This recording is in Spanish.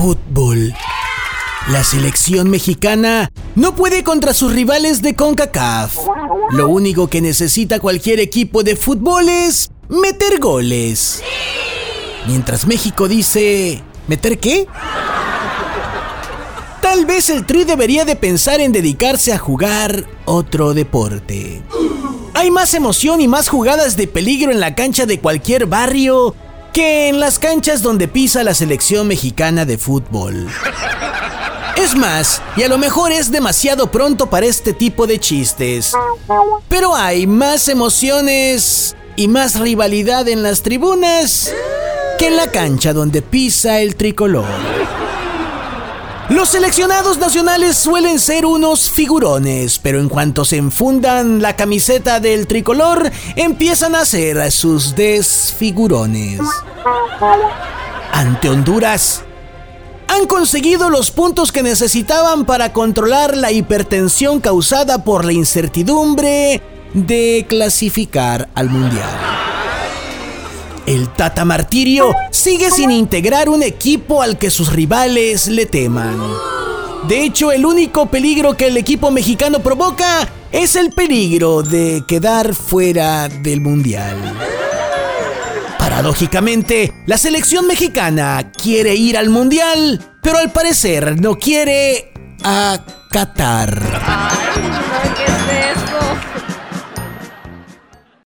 Fútbol. La selección mexicana no puede contra sus rivales de CONCACAF. Lo único que necesita cualquier equipo de fútbol es meter goles. Mientras México dice, ¿meter qué? Tal vez el Tri debería de pensar en dedicarse a jugar otro deporte. Hay más emoción y más jugadas de peligro en la cancha de cualquier barrio que en las canchas donde pisa la selección mexicana de fútbol. Es más, y a lo mejor es demasiado pronto para este tipo de chistes, pero hay más emociones y más rivalidad en las tribunas que en la cancha donde pisa el tricolor. Los seleccionados nacionales suelen ser unos figurones, pero en cuanto se enfundan la camiseta del tricolor, empiezan a ser sus desfigurones. Ante Honduras, han conseguido los puntos que necesitaban para controlar la hipertensión causada por la incertidumbre de clasificar al Mundial. El Tata Martirio sigue sin integrar un equipo al que sus rivales le teman. De hecho, el único peligro que el equipo mexicano provoca es el peligro de quedar fuera del Mundial. Paradójicamente, la selección mexicana quiere ir al Mundial, pero al parecer no quiere a Qatar.